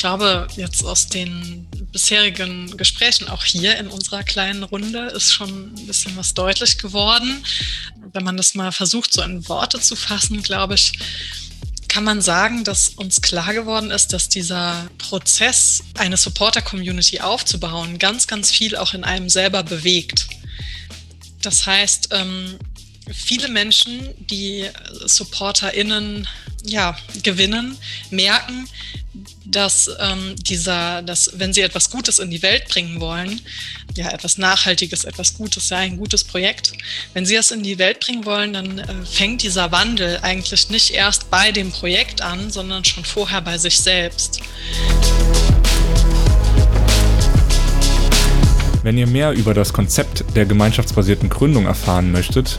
glaube, jetzt aus den bisherigen Gesprächen, auch hier in unserer kleinen Runde, ist schon ein bisschen was deutlich geworden. Wenn man das mal versucht, so in Worte zu fassen, glaube ich, kann man sagen, dass uns klar geworden ist, dass dieser Prozess, eine Supporter-Community aufzubauen, ganz, ganz viel auch in einem selber bewegt. Das heißt, ähm, viele Menschen, die SupporterInnen ja, gewinnen, merken, dass ähm, dieser, dass wenn sie etwas Gutes in die Welt bringen wollen, ja, etwas Nachhaltiges, etwas Gutes, ja, ein gutes Projekt, wenn sie es in die Welt bringen wollen, dann äh, fängt dieser Wandel eigentlich nicht erst bei dem Projekt an, sondern schon vorher bei sich selbst. Wenn ihr mehr über das Konzept der gemeinschaftsbasierten Gründung erfahren möchtet,